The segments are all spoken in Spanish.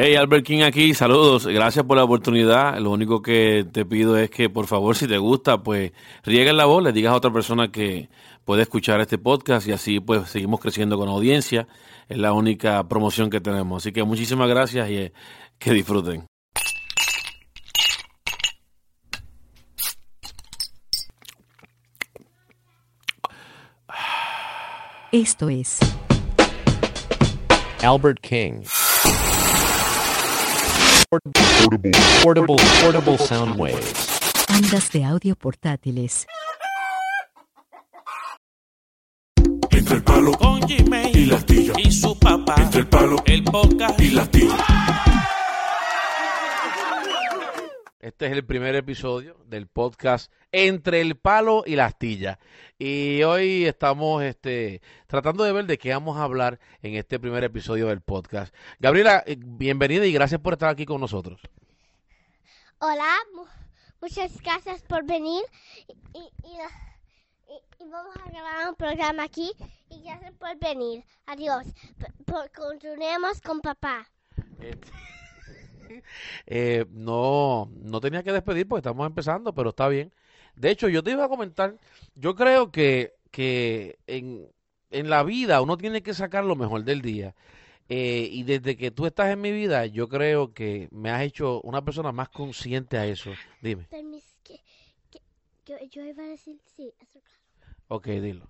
Hey, Albert King aquí, saludos, gracias por la oportunidad. Lo único que te pido es que, por favor, si te gusta, pues rieguen la voz, le digas a otra persona que puede escuchar este podcast y así pues seguimos creciendo con audiencia. Es la única promoción que tenemos. Así que muchísimas gracias y eh, que disfruten. Esto es Albert King. Portable, portable, portable sound waves. Ondas de audio portátiles. Entre el palo con Jimmy y la astilla. y su papá. Entre el palo el podcast y la astilla. Este es el primer episodio del podcast Entre el Palo y la Astilla. Y hoy estamos este, tratando de ver de qué vamos a hablar en este primer episodio del podcast. Gabriela, eh, bienvenida y gracias por estar aquí con nosotros. Hola, mu- muchas gracias por venir y, y, y- y- y vamos a grabar un programa aquí y gracias por venir. Adiós. P- por- continuemos con papá. Este, eh, no, no tenía que despedir porque estamos empezando, pero está bien. De hecho, yo te iba a comentar, yo creo que, que en, en la vida uno tiene que sacar lo mejor del día. Eh, y desde que tú estás en mi vida, yo creo que me has hecho una persona más consciente a eso. Dime. Permis, que, que- yo, yo iba a decir sí, eso, Ok, dilo.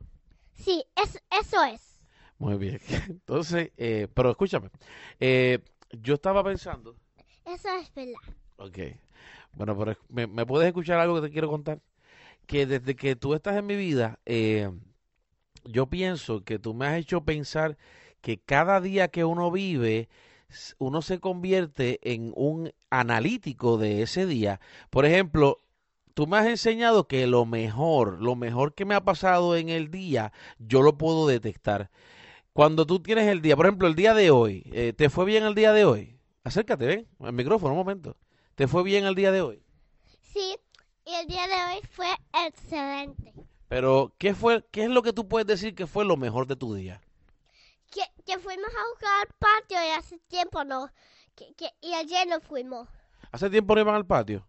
sí, es, eso es. Muy bien. Entonces, eh, pero escúchame. eh, yo estaba pensando, Eso es verdad. Ok. Bueno, pero ¿me, me puedes escuchar algo que te quiero contar? Que desde que tú estás en mi vida, eh, yo pienso que tú me has hecho pensar que cada día que uno vive, uno se convierte en un analítico de ese día. Por ejemplo, tú me has enseñado que lo mejor, lo mejor que me ha pasado en el día, yo lo puedo detectar. Cuando tú tienes el día, por ejemplo, el día de hoy, eh, ¿te fue bien el día de hoy? Acércate, ven, al micrófono un momento. ¿Te fue bien el día de hoy? Sí, y el día de hoy fue excelente. Pero, ¿qué fue, qué es lo que tú puedes decir que fue lo mejor de tu día? Que, que fuimos a jugar al patio y hace tiempo no. Que, que, y ayer no fuimos. ¿Hace tiempo no iban al patio?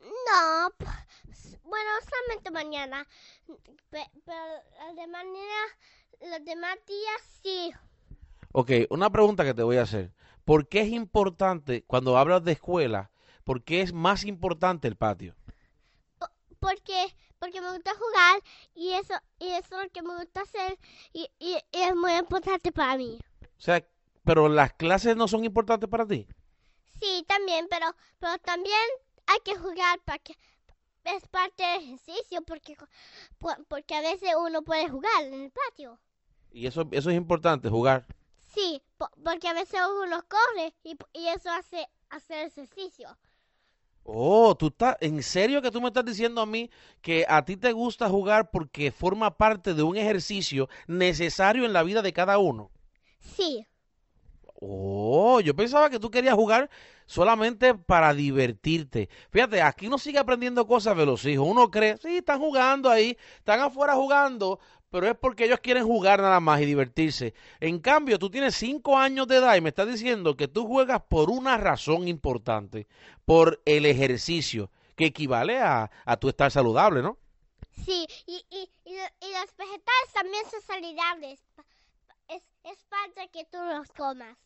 No, p- bueno, solamente mañana. Pe- Pero los demás los demás días sí. Ok, una pregunta que te voy a hacer. ¿Por qué es importante, cuando hablas de escuela, por qué es más importante el patio? Porque, porque me gusta jugar y eso, y eso es lo que me gusta hacer y, y, y es muy importante para mí. O sea, pero las clases no son importantes para ti. Sí, también, pero, pero también hay que jugar para que es parte del ejercicio porque, por- porque a veces uno puede jugar en el patio. Y eso, eso es importante, jugar. Sí, po- porque a veces uno corre y, y eso hace hacer ejercicio. Oh, tú estás, ¿en serio que tú me estás diciendo a mí que a ti te gusta jugar porque forma parte de un ejercicio necesario en la vida de cada uno? Sí, Oh, yo pensaba que tú querías jugar solamente para divertirte. Fíjate, aquí uno sigue aprendiendo cosas de los hijos. Uno cree, sí, están jugando ahí, están afuera jugando, pero es porque ellos quieren jugar nada más y divertirse. En cambio, tú tienes cinco años de edad y me estás diciendo que tú juegas por una razón importante, por el ejercicio, que equivale a, a tu estar saludable, ¿no? sí, y, y, y, lo- y los vegetales también son saludables. Es, es parte que tú los comas.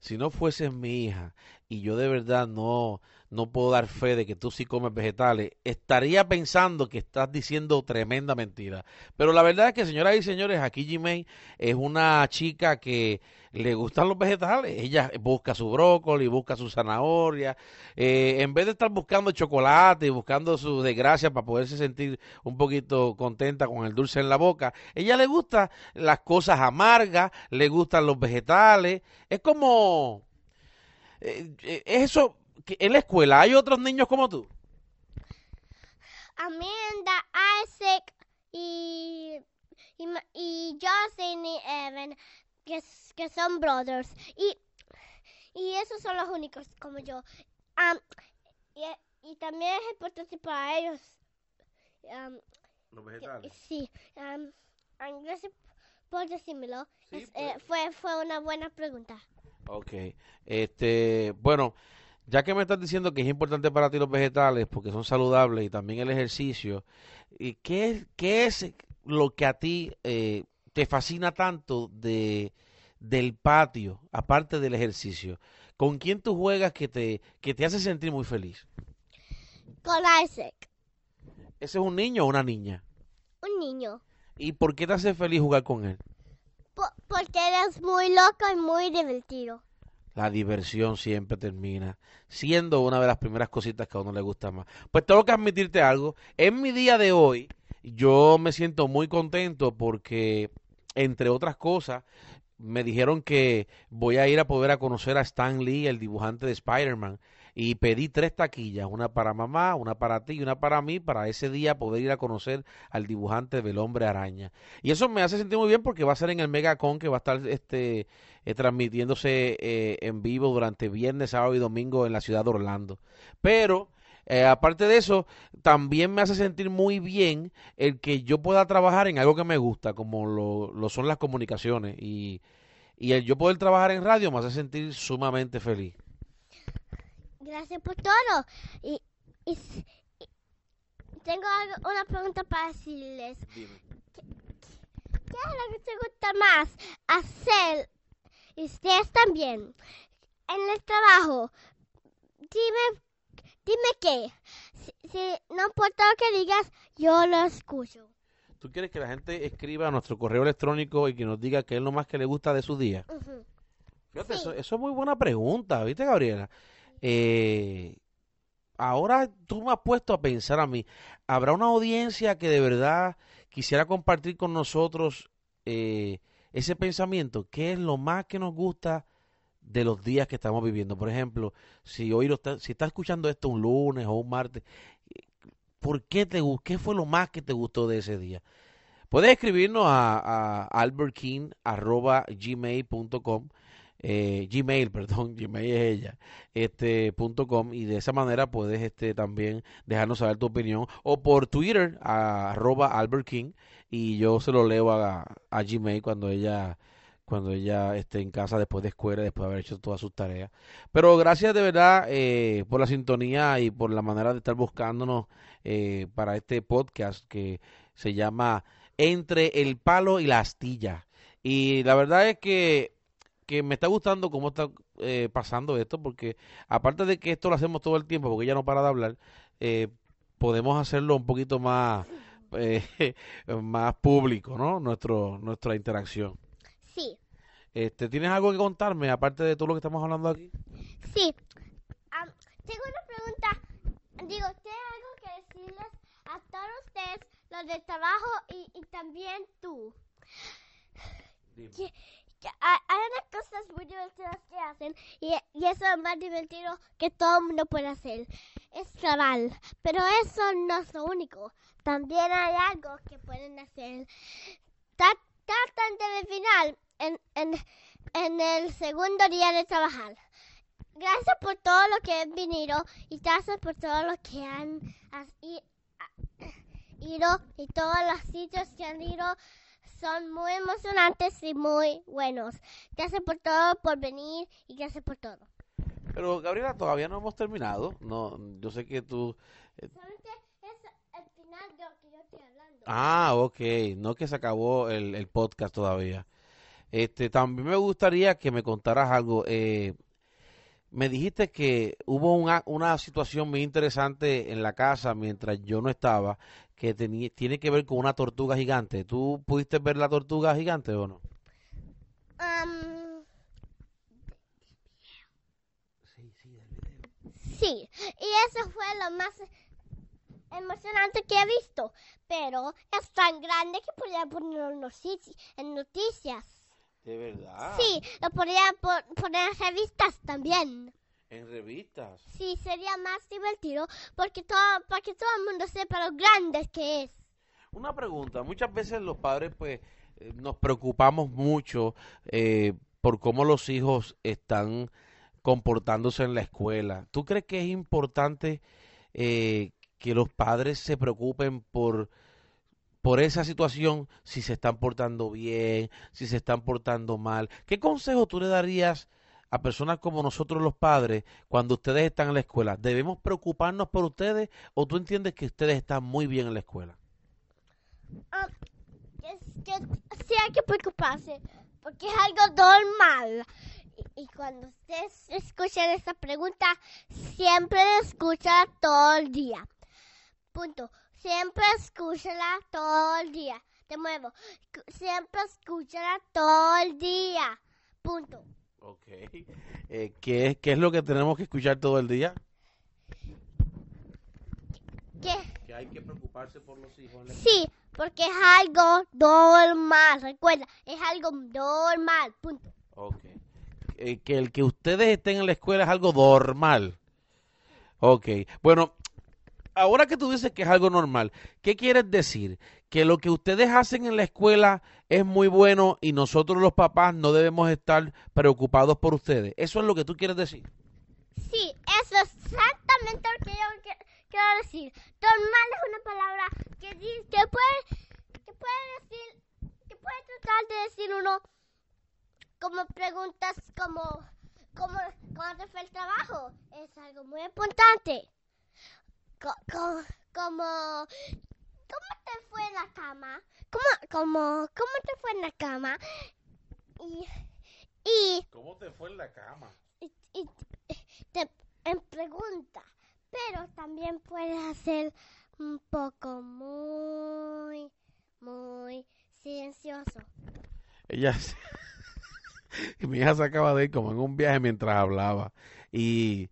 si no fueses mi hija y yo de verdad no, no puedo dar fe de que tú sí comes vegetales, estaría pensando que estás diciendo tremenda mentira. Pero la verdad es que, señoras y señores, aquí Jimmy es una chica que le gustan los vegetales. Ella busca su brócoli, busca su zanahoria. Eh, en vez de estar buscando chocolate y buscando su desgracia para poderse sentir un poquito contenta con el dulce en la boca, ella le gusta las cosas amargas, le gustan los vegetales. Es como... eh, eh, eso, en la escuela hay otros niños como tú. Amanda, Isaac y, y, y Justin y Evan, que, que son brothers. Y, y esos son los únicos como yo. Am, y, y también es importante para ellos. am, Los que- sí, am, gracias por decírmelo. Es- eh, fue, fue una buena pregunta. Ok. Este, bueno, ya que me estás diciendo que es importante para ti los vegetales porque son saludables y también el ejercicio, ¿y qué, es- qué es lo que a ti eh, te fascina tanto de, del patio, aparte del ejercicio? ¿Con quién tú juegas que te, que te hace sentir muy feliz? Con Isaac, ¿Ese es un niño o una niña? un niño. ¿Y por qué te hace feliz jugar con él? Po- porque él es muy loco y muy divertido. La diversión siempre termina siendo una de las primeras cositas que a uno le gusta más. Pues tengo que admitirte algo. En mi día de hoy, yo me siento muy contento porque, entre otras cosas, me dijeron que voy a ir a poder a conocer a Stan Lee, el dibujante de Spider-Man. Y pedí tres taquillas, una para mamá, una para ti y una para mí, para ese día poder ir a conocer al dibujante del hombre araña. Y eso me hace sentir muy bien porque va a ser en el Megacon, que va a estar este eh, transmitiéndose eh, en vivo durante viernes, sábado y domingo en la ciudad de Orlando. Pero, eh, aparte de eso, también me hace sentir muy bien el que yo pueda trabajar en algo que me gusta, como lo, lo son las comunicaciones. Y, y el yo poder trabajar en radio me hace sentir sumamente feliz. Gracias por todo. Y, y y tengo algo- una pregunta para decirles. ¿Qué, qué es lo que te gusta más hacer? Y ustedes también. En el trabajo. Dime, dime qué. Si, si no importa lo que digas, yo lo escucho. ¿Tú quieres que la gente escriba a nuestro correo electrónico y que nos diga qué es lo más que le gusta de su día? Ujú. Fíjate, Sí. eso, eso es muy buena pregunta, ¿viste, Gabriela? Eh, ahora tú me has puesto a pensar a mí, ¿habrá una audiencia que de verdad quisiera compartir con nosotros eh, ese pensamiento? ¿Qué es lo más que nos gusta de los días que estamos viviendo? Por ejemplo, si hoy lo está, si estás escuchando esto un lunes o un martes, ¿por qué te ¿Qué fue lo más que te gustó de ese día? Puedes escribirnos a, a albertking@gmail.com eh, Gmail, perdón, Gmail es ella, este, punto com, y de esa manera puedes este, también dejarnos saber tu opinión, o por Twitter, arroba Albert King, y yo se lo leo a, a Gmail cuando ella cuando ella esté en casa después de escuela, después de haber hecho todas sus tareas. Pero gracias de verdad eh, por la sintonía y por la manera de estar buscándonos eh, para este podcast que se llama Entre el palo y la astilla. Y la verdad es que que me está gustando cómo está eh, pasando esto, porque aparte de que esto lo hacemos todo el tiempo, porque ella no para de hablar, eh, podemos hacerlo un poquito más, eh, más público, ¿no? Nuestro, nuestra interacción. Sí, Este, ¿Tienes algo que contarme, aparte de todo lo que estamos hablando aquí? sí. Tengo una pregunta. Digo, tengo algo que decirles a todos ustedes, los del trabajo y, y también tú. Que- hay, unas cosas muy divertidas que hacen y, y eso es más divertido que todo el mundo puede hacer. Es trabajar. Pero eso no es lo único. También hay algo que pueden hacer. Ta- Tratan de final en, en, en el segundo día de trabajar. Gracias por todo lo que han venido y gracias por todo lo que han ido y todos los sitios que han ido son muy emocionantes y muy buenos. Gracias por todo, por venir y gracias por todo. Pero Gabriela, todavía no hemos terminado. No, yo sé que tú... Solamente es el final de lo que yo estoy hablando. Ah, ok, no que se acabó el, el podcast todavía. Este, también me gustaría que me contaras algo. Eh, me dijiste que hubo una, una situación muy interesante en la casa mientras yo no estaba, que tenía, tiene que ver con una tortuga gigante. ¿Tú pudiste ver la tortuga gigante o no? Am, Sí, sí, del video. sí, y eso fue lo más emocionante que he visto. Pero es tan grande que podría ponerlo en noticias. De verdad. Sí, lo podría po- poner en revistas también. En revistas. Sí, sería más divertido porque todo, para que todo el mundo sepa lo grande que es. Una pregunta, muchas veces los padres pues eh, nos preocupamos mucho eh, por cómo los hijos están comportándose en la escuela. ¿Tú crees que es importante eh, que los padres se preocupen por, por esa situación, si se están portando bien, si se están portando mal? ¿Qué consejo tú le darías a personas como nosotros los padres cuando ustedes están en la escuela? ¿Debemos preocuparnos por ustedes o tú entiendes que ustedes están muy bien en la escuela? Ah, es que sí hay que preocuparse porque es algo normal. Y, y cuando ustedes escuchan esta pregunta, siempre escúchala todo el día. Punto. Siempre escúchala todo el día. De nuevo, siempre escúchala todo el día. Punto. Ok. Eh, ¿qué, es- ¿Qué es lo que tenemos que escuchar todo el día? ¿Qué? Que hay que preocuparse por los hijos. Sí, porque es algo normal. Recuerda, es algo normal. Punto. Ok. Eh, que el que ustedes estén en la escuela es algo normal. Ok. Bueno, ahora que tú dices que es algo normal, ¿qué quieres decir? Que lo que ustedes hacen en la escuela es muy bueno y nosotros los papás no debemos estar preocupados por ustedes. ¿Eso es lo que tú quieres decir? Sí, eso es exactamente lo que yo quiero decir. Normal es una palabra que, que puede, que puede decir, que puede tratar de decir uno como preguntas como, como, ¿cómo te fue el trabajo? Es algo muy importante. Co- co- como, ¿cómo te fue en la cama? ¿Cómo, como, cómo te fue en la cama? Y, y ¿Cómo te fue en la cama? y, y- te en pregunta, pero también puedes hacer un poco muy, muy silencioso. Ella mi hija se acaba de ir como en un viaje mientras hablaba y,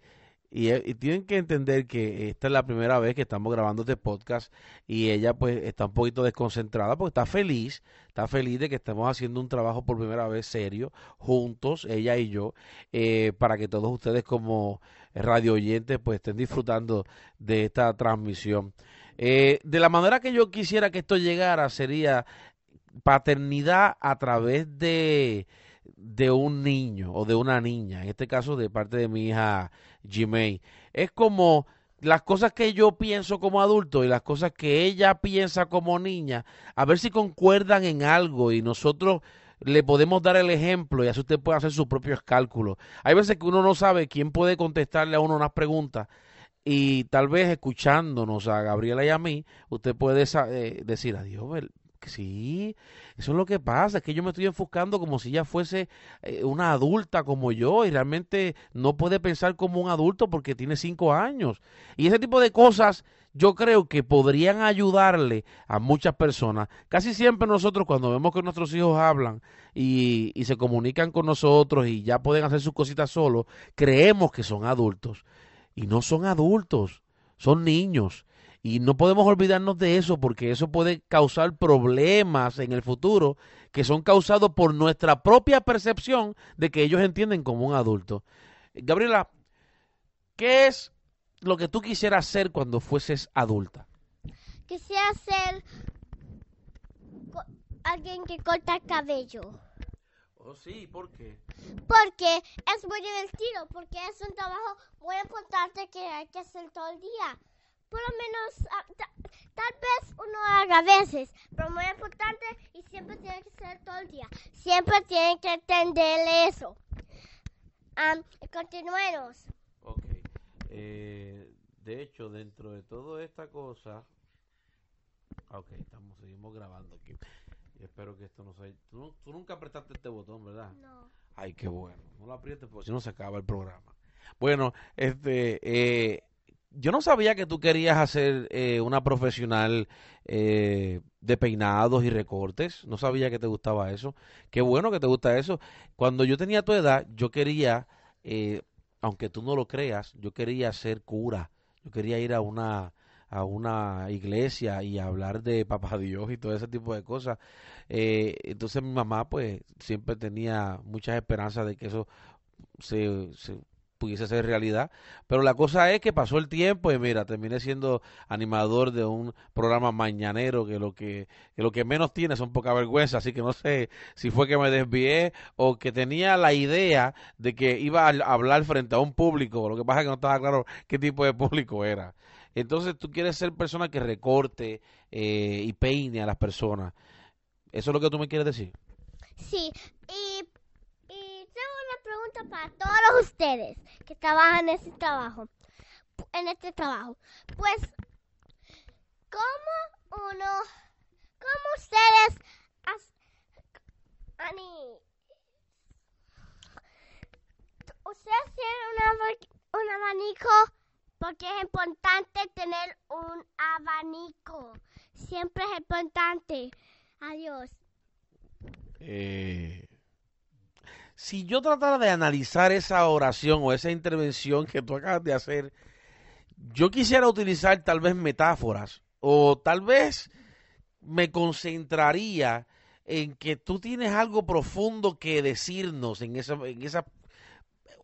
y, eh, y tienen que entender que esta es la primera vez que estamos grabando este podcast y ella pues está un poquito desconcentrada porque está feliz, está feliz de que estemos haciendo un trabajo por primera vez serio juntos, ella y yo, eh, para que todos ustedes como radio oyentes pues estén disfrutando de esta transmisión. Eh, de la manera que yo quisiera que esto llegara sería paternidad a través de, de un niño o de una niña, en este caso de parte de mi hija Jimei. Es como las cosas que yo pienso como adulto y las cosas que ella piensa como niña, a ver si concuerdan en algo y nosotros le podemos dar el ejemplo y así usted puede hacer sus propios cálculos. Hay veces que uno no sabe quién puede contestarle a uno unas preguntas y tal vez escuchándonos a Gabriela y a mí, usted puede eh, decir, adiós, sí, eso es lo que pasa, es que yo me estoy enfocando como si ella fuese eh, una adulta como yo y realmente no puede pensar como un adulto porque tiene cinco años. Y ese tipo de cosas yo creo que podrían ayudarle a muchas personas. Casi siempre nosotros cuando vemos que nuestros hijos hablan y, y se comunican con nosotros y ya pueden hacer sus cositas solos, creemos que son adultos. Y no son adultos, son niños. Y no podemos olvidarnos de eso porque eso puede causar problemas en el futuro que son causados por nuestra propia percepción de que ellos entienden como un adulto. Gabriela, ¿qué es lo que tú quisieras ser cuando fueses adulta? Quisiera ser alguien que corta el cabello. Oh, sí, ¿por qué? Porque es muy divertido, porque es un trabajo muy importante que hay que hacer todo el día. Por lo menos, ah, ta- tal vez uno haga a veces, pero muy importante y siempre tiene que ser todo el día. Siempre tienen que entender eso. Am, continuemos. Ok. Eh, de hecho, dentro de toda esta cosa... Ok, estamos, seguimos grabando aquí. Espero que esto no se... Tú, tú nunca apretaste este botón, ¿verdad? No. Ay, qué bueno. No lo aprietes porque si no se acaba el programa. Bueno, este, eh, yo no sabía que tú querías hacer eh, una profesional eh, de peinados y recortes. No sabía que te gustaba eso. Qué bueno que te gusta eso. Cuando yo tenía tu edad, yo quería, eh, aunque tú no lo creas, yo quería ser cura. Yo quería ir a una a una iglesia y hablar de papá Dios y todo ese tipo de cosas. Eh, entonces mi mamá pues siempre tenía muchas esperanzas de que eso se, se pudiese ser realidad. Pero la cosa es que pasó el tiempo y mira, terminé siendo animador de un programa mañanero que lo que, que lo que menos tiene son poca vergüenza, así que no sé si fue que me desvié o que tenía la idea de que iba a hablar frente a un público, lo que pasa es que no estaba claro qué tipo de público era. Entonces tú quieres ser persona que recorte eh, y peine a las personas. ¿Eso es lo que tú me quieres decir? Sí, y, para todos ustedes que trabajan en este trabajo. En este trabajo. Pues, ¿cómo uno, cómo ustedes, has- Ani, ustedes tienen un, aba- un abanico porque es importante tener un abanico. Siempre es importante. Adiós. Eh, si yo tratara de analizar esa oración o esa intervención que tú acabas de hacer, yo quisiera utilizar tal vez metáforas o tal vez me concentraría en que tú tienes algo profundo que decirnos en esa, en esa,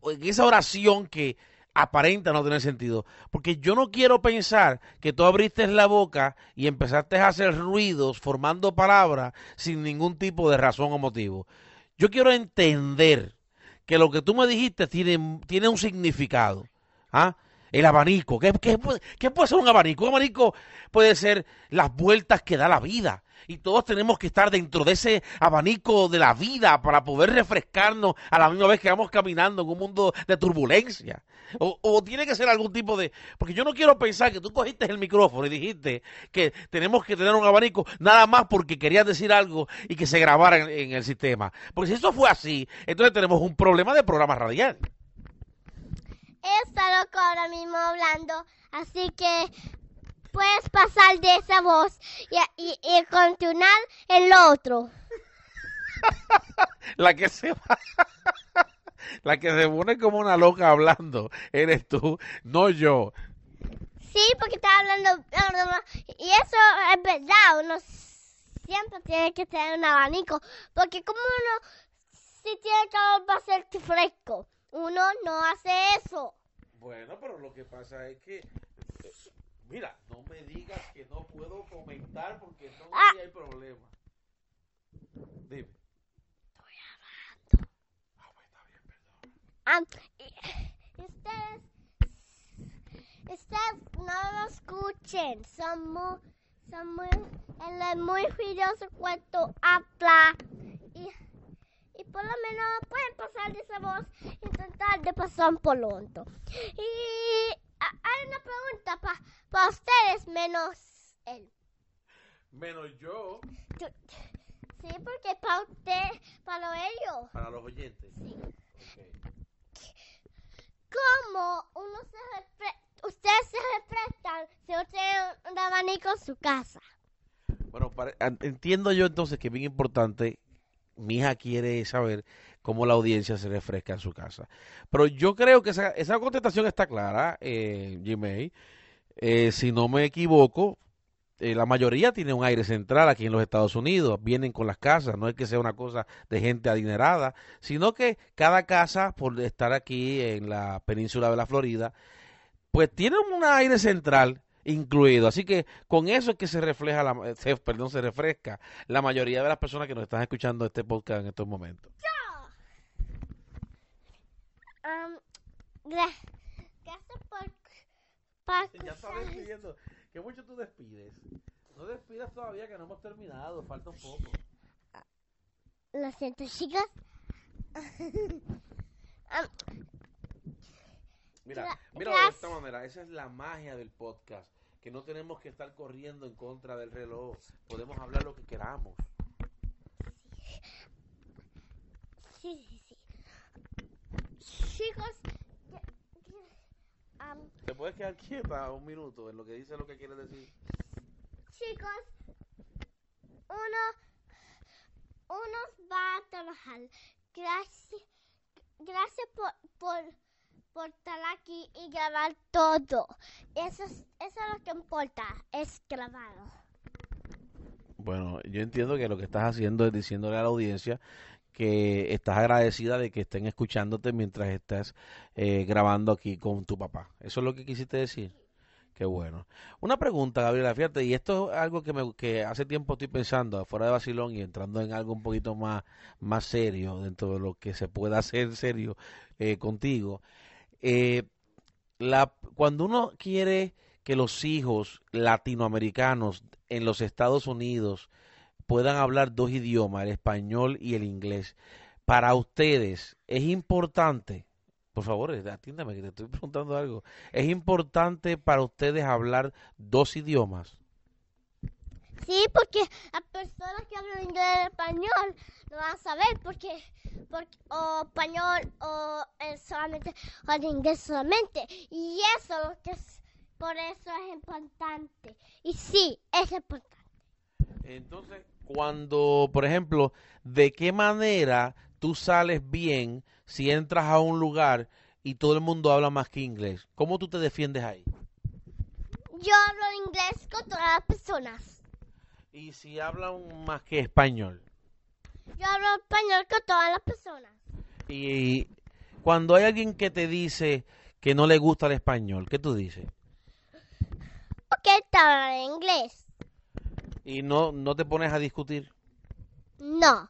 en esa oración que aparenta no tener sentido. Porque yo no quiero pensar que tú abriste la boca y empezaste a hacer ruidos formando palabras sin ningún tipo de razón o motivo. Yo quiero entender que lo que tú me dijiste tiene, tiene un significado. ¿Ah? El abanico. ¿Qué, puede, ser un abanico? Un abanico puede ser las vueltas que da la vida. Y todos tenemos que estar dentro de ese abanico de la vida para poder refrescarnos a la misma vez que vamos caminando en un mundo de turbulencia. O, o tiene que ser algún tipo de... Porque yo no quiero pensar que tú cogiste el micrófono y dijiste que tenemos que tener un abanico nada más porque querías decir algo y que se grabara en, en el sistema. Porque si eso fue así, entonces tenemos un problema de programa radial. Ahora mismo hablando, así que puedes pasar de esa voz y, y, y continuar en lo otro. La que se va... La que se pone como una loca hablando eres tú, no yo. Sí, porque está hablando... Y eso es verdad, uno siempre tiene que tener un abanico, porque como uno si tiene calor va a ser fresco, uno no hace eso. Bueno, pero lo que pasa es que... eh, Mira, no me digas que no puedo comentar porque entonces Ah. hay problema. Dime. Ah, y- y ustedes, ustedes no lo escuchen, son muy, son muy, él es muy ruidoso cuando habla y, y por lo menos pueden pasar de esa voz y lo alto. Y ah, hay una pregunta para ustedes menos él. Menos yo. Sí, porque para usted, para ellos. Para los oyentes. Sí. ¿Cómo uno se ustedes se refrescan si usted tiene un abanico en su casa? Bueno, an- entiendo yo entonces que es bien importante. Mi hija quiere saber cómo la audiencia se refresca en su casa. Pero yo creo que esa, contestación está clara, eh, Gmail. Eh, si no me equivoco, eh, la mayoría tiene un aire central aquí en los Estados Unidos. Vienen con las casas. No es que sea una cosa de gente adinerada, sino que cada casa, por estar aquí en la península de la Florida, pues tiene un aire central incluido. Así que con eso es que se refleja, la, perdón, se refresca la mayoría de las personas que nos están escuchando este podcast en estos momentos. Um, gra- gracias por, por Ya estaba despidiendo. ¿Qué mucho tú despides? No despidas todavía que no hemos terminado, falta un poco. Lo siento, chicos. Um, Mira, mira de esta manera, esa es la magia del podcast, que no tenemos que estar corriendo en contra del reloj, podemos hablar lo que queramos. sí, sí. Chicos, um, ¿Te puedes quedar quieta un minuto en lo que dice lo que quiere decir? chicos, uno, uno va a trabajar. Gracias, gracias por, por, por estar aquí y grabar todo. Eso es, eso es lo que importa, es grabarlo. Bueno, yo entiendo que lo que estás haciendo es diciéndole a la audiencia que estás agradecida de que estén escuchándote mientras estás eh, grabando aquí con tu papá. ¿Eso es lo que quisiste decir? Qué bueno. Una pregunta, Gabriela, fíjate, y esto es algo que, me, que hace tiempo estoy pensando, fuera de Basilón y entrando en algo un poquito más, más serio, dentro de lo que se pueda hacer serio eh, contigo. Eh, la, cuando uno quiere que los hijos latinoamericanos en los Estados Unidos puedan hablar dos idiomas, el español y el inglés, para ustedes es importante, por favor, atiéndame que te estoy preguntando algo, es importante para ustedes hablar dos idiomas. Sí, porque las personas que hablan inglés y español no van a saber porque, porque o español o solamente o en inglés solamente. Y eso lo que es, por eso es importante. Y sí, es importante. Entonces, cuando, por ejemplo, ¿de qué manera tú sales bien si entras a un lugar y todo el mundo habla más que inglés? ¿Cómo tú te defiendes ahí? Yo hablo inglés con todas las personas. Y si hablan más que español. Yo hablo español con todas las personas. Y cuando hay alguien que te dice que no le gusta el español, ¿qué tú dices? Porque te hablan inglés. Y no, no te pones a discutir. No.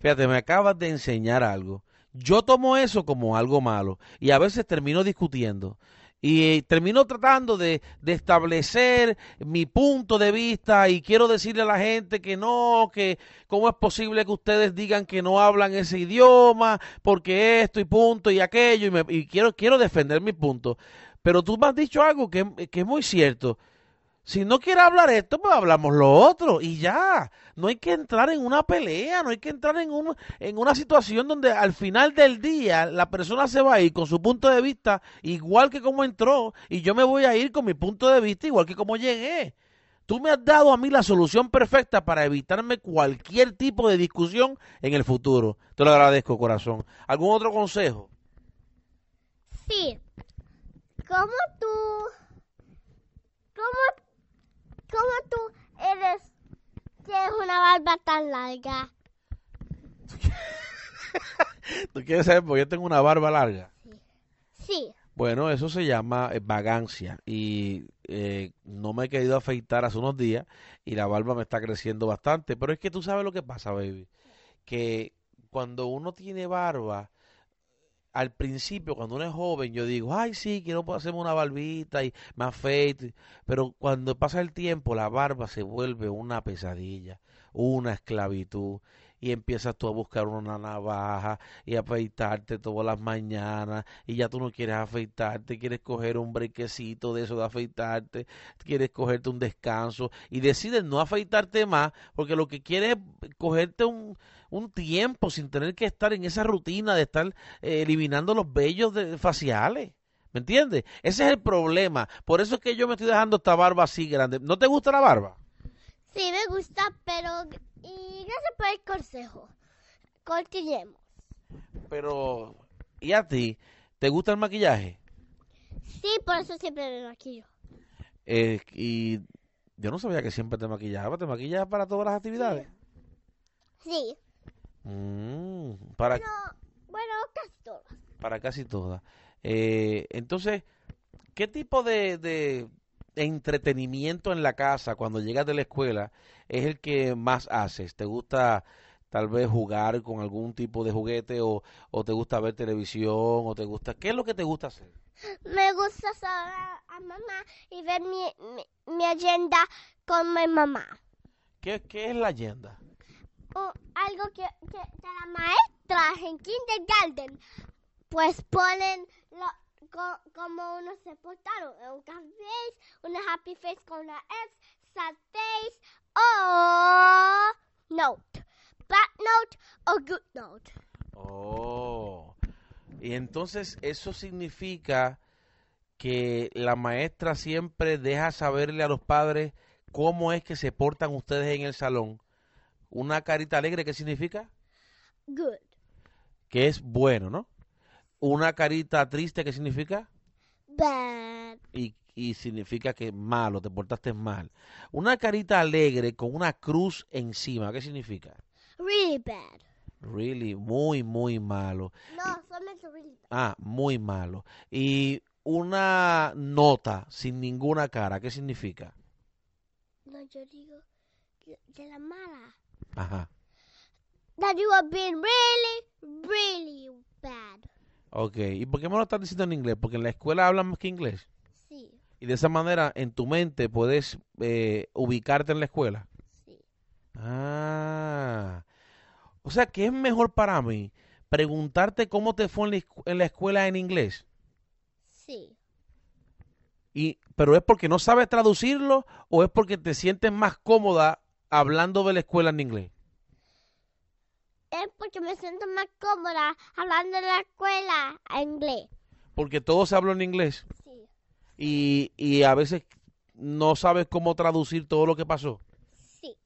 Fíjate, me acabas de enseñar algo. Yo tomo eso como algo malo y a veces termino discutiendo y termino tratando de, de establecer mi punto de vista y quiero decirle a la gente que no, que cómo es posible que ustedes digan que no hablan ese idioma, porque esto y punto y aquello y, me- y quiero, quiero defender mi punto. Pero tú me has dicho algo que, que es muy cierto. Si no quiere hablar esto, pues hablamos lo otro y ya. No hay que entrar en una pelea, no hay que entrar en, un, en una situación donde al final del día la persona se va a ir con su punto de vista igual que como entró y yo me voy a ir con mi punto de vista igual que como llegué. Tú me has dado a mí la solución perfecta para evitarme cualquier tipo de discusión en el futuro. Te lo agradezco, corazón. ¿Algún otro consejo? Sí. ¿Cómo tú... ¿Cómo, cómo tú eres... Tienes una barba tan larga? ¿Tú quieres saber por qué tengo una barba larga? Sí. Bueno, eso se llama eh, vagancia y eh, no me he querido afeitar hace unos días y la barba me está creciendo bastante, pero es que tú sabes lo que pasa, baby, que cuando uno tiene barba, al principio, cuando uno es joven, yo digo, ay, sí, quiero hacerme una barbita y me afeito, pero cuando pasa el tiempo, la barba se vuelve una pesadilla, una esclavitud. Y empiezas tú a buscar una navaja y afeitarte todas las mañanas y ya tú no quieres afeitarte, quieres coger un brequecito de eso de afeitarte, quieres cogerte un descanso y decides no afeitarte más porque lo que quieres es cogerte un, un tiempo sin tener que estar en esa rutina de estar eh, eliminando los vellos de- faciales. ¿Me entiendes? Ese es el problema. Por eso es que yo me estoy dejando esta barba así grande. ¿No te gusta la barba? Sí, me gusta, pero... Y gracias por el consejo. Continuemos. Pero, ¿y a ti? ¿Te gusta el maquillaje? Sí, por eso siempre me maquillo. Eh, y yo no sabía que siempre te maquillabas. ¿Te maquillas para todas las actividades? Sí. Mm, para, No, bueno, casi todas. para casi todas. Eh, entonces, ¿qué tipo de, de entretenimiento en la casa cuando llegas de la escuela es el que más haces? ¿Te gusta tal vez jugar con algún tipo de juguete o, o te gusta ver televisión o te gusta... ¿Qué es lo que te gusta hacer? Me gusta saber a mamá y ver mi, mi, mi agenda con mi mamá. ¿Qué, qué es la agenda? O algo que, que de la maestra en kindergarten, pues ponen lo, co- como uno se portaron. Un cat face, una happy face con una X, sad face o note. Bad note o good note. Oh. Y entonces eso significa que la maestra siempre deja saberle a los padres cómo es que se portan ustedes en el salón. Una carita alegre, ¿qué significa? Good. Que es bueno, ¿no? Una carita triste, ¿qué significa? Bad. Y, y significa que malo, te portaste mal. Una carita alegre con una cruz encima, ¿qué significa? Really bad. Really, muy, muy malo. No, solamente really bad. Ah, muy malo. Y una nota sin ninguna cara, ¿qué significa? No, yo digo de la mala. Ajá. That you are being really, really bad. Ok. ¿Y por qué me lo estás diciendo en inglés? Porque en la escuela hablan más que inglés. Sí, Y de esa manera en tu mente puedes eh, ubicarte en la escuela. sí. Ah. O sea que es mejor para mí preguntarte cómo te fue en la, en la escuela en inglés. Sí. Y, pero es porque no sabes traducirlo o es porque te sientes más cómoda hablando de la escuela en inglés. Es porque me siento más cómoda hablando en la escuela en inglés. Porque todo se habló en inglés Sí. y, y a veces no sabes cómo traducir todo lo que pasó. Sí.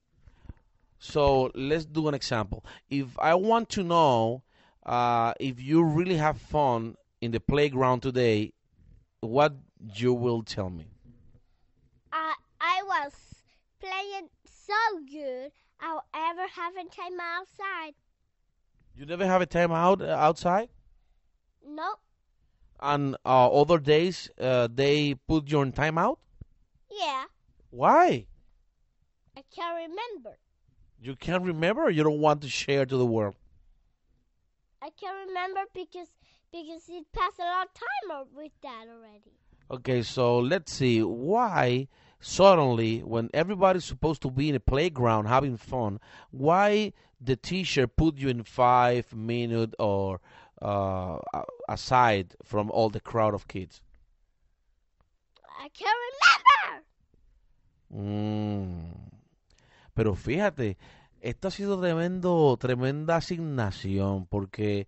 So let's do an example. If I want to know uh, if you really have fun in the playground today, what you will tell me? I I was playing so good. I'll ever having time outside. You never have a time out uh, outside, Nope. and uh, other days uh, they put you on time out. Yeah. Why? I can't remember. You can't remember. Or you don't want to share to the world. I can't remember because because it passed a lot of time with that already. Okay, so let's see why suddenly when everybody's supposed to be in a playground having fun, why the teacher put you in five minute or uh, aside from all the crowd of kids? I can't remember. Mm. Pero fíjate, esto ha sido tremendo, tremenda asignación, porque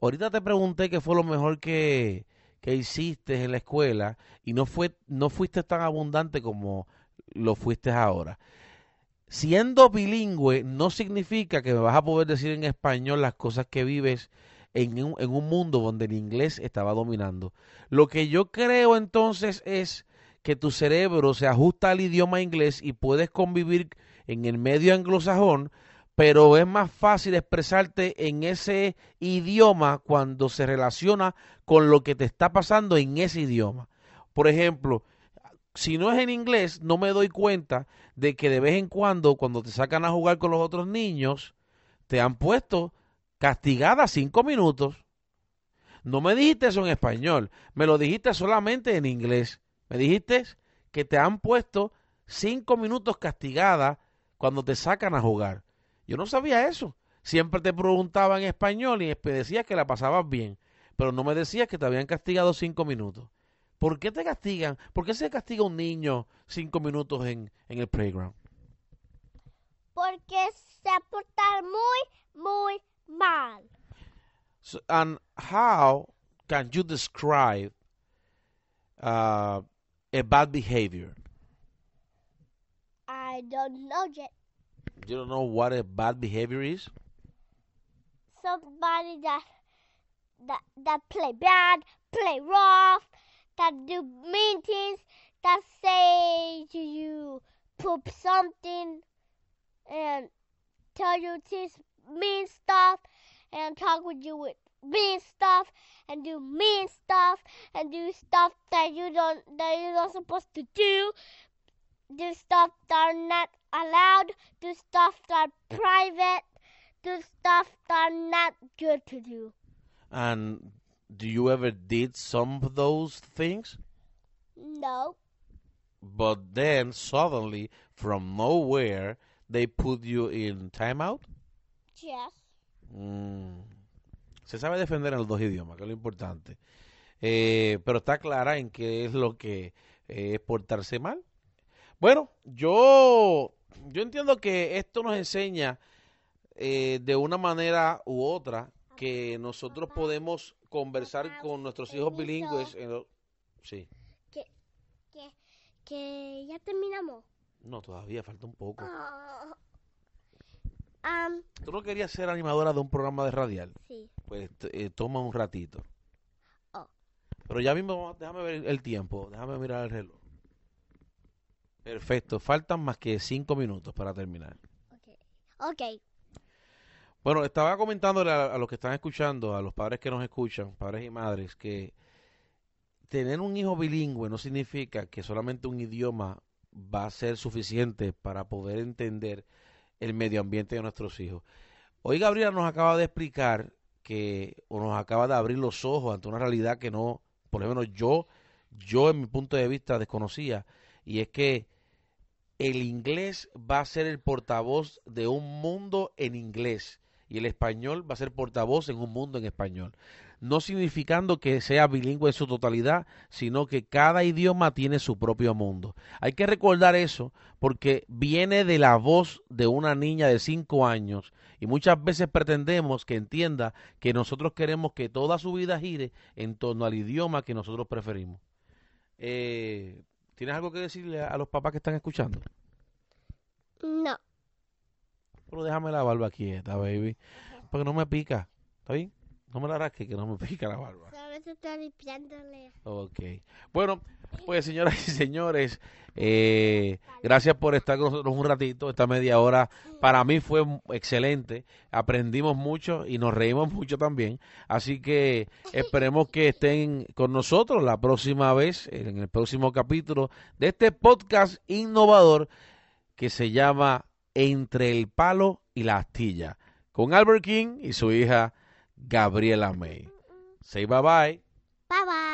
ahorita te pregunté qué fue lo mejor que, que hiciste en la escuela y no fue, no fuiste tan abundante como lo fuiste ahora. Siendo bilingüe no significa que me vas a poder decir en español las cosas que vives en un, en un mundo donde el inglés estaba dominando. Lo que yo creo entonces es que tu cerebro se ajusta al idioma inglés y puedes convivir en el medio anglosajón, pero es más fácil expresarte en ese idioma cuando se relaciona con lo que te está pasando en ese idioma. Por ejemplo, si no es en inglés, no me doy cuenta de que de vez en cuando, cuando te sacan a jugar con los otros niños, te han puesto castigada cinco minutos. No me dijiste eso en español, me lo dijiste solamente en inglés. Me dijiste que te han puesto cinco minutos castigada cuando te sacan a jugar. Yo no sabía eso. Siempre te preguntaba en español y me decías que la pasabas bien, pero no me decías que te habían castigado cinco minutos. ¿Por qué te castigan? ¿Por qué se castiga un niño cinco minutos en, en el playground? Porque se porta muy, muy mal. So, and how can you describe uh, a bad behavior? I don't know yet. You don't know what a bad behavior is? Somebody that that that play bad, play rough, that do mean things, that say to you poop something and tell you this mean stuff and talk with you with mean stuff and do mean stuff and do stuff that you don't that you're not supposed to do. Do stuff that are not allowed. Do stuff that private. Do stuff that not good to do. And do you ever did some of those things? No. But then suddenly, from nowhere, they put you in timeout? Yes. Mm. Se sabe defender en los dos idiomas, que es lo importante. Eh, pero está clara en qué es lo que eh, es portarse mal. Bueno, yo, yo entiendo que esto nos enseña eh, de una manera u otra que nosotros podemos conversar con nuestros hijos bilingües. En lo- sí, Que, que ya terminamos. no, todavía falta un poco. Ah. Um, ¿Tú no querías ser animadora de un programa de radial? sí. Pues eh, toma un ratito. Oh. Pero ya mismo, déjame ver el tiempo, déjame mirar el reloj. Perfecto, faltan más que cinco minutos para terminar. Okay. Okay. Bueno, estaba comentándole a, a los que están escuchando, a los padres que nos escuchan, padres y madres, que tener un hijo bilingüe no significa que solamente un idioma va a ser suficiente para poder entender el medio ambiente de nuestros hijos. Hoy Gabriela nos acaba de explicar que, o nos acaba de abrir los ojos ante una realidad que no, por lo menos yo, yo en mi punto de vista desconocía, y es que el inglés va a ser el portavoz de un mundo en inglés y el español va a ser portavoz en un mundo en español. No significando que sea bilingüe en su totalidad, sino que cada idioma tiene su propio mundo. Hay que recordar eso porque viene de la voz de una niña de 5 años y muchas veces pretendemos que entienda que nosotros queremos que toda su vida gire en torno al idioma que nosotros preferimos. Eh, ¿Tienes algo que decirle a los papás que están escuchando? No. Pero déjame la barba quieta, baby. Porque no me pica. ¿Está bien? No me la rasque, que no me pica la barba. Está limpiándole. Ok. Bueno, pues señoras y señores, eh, gracias por estar con nosotros un ratito. Esta media hora para mí fue excelente. Aprendimos mucho y nos reímos mucho también. Así que esperemos que estén con nosotros la próxima vez, en el próximo capítulo de este podcast innovador que se llama Entre el palo y la astilla, con Albert King y su hija Gabriela May. Say bye bye. Bye bye.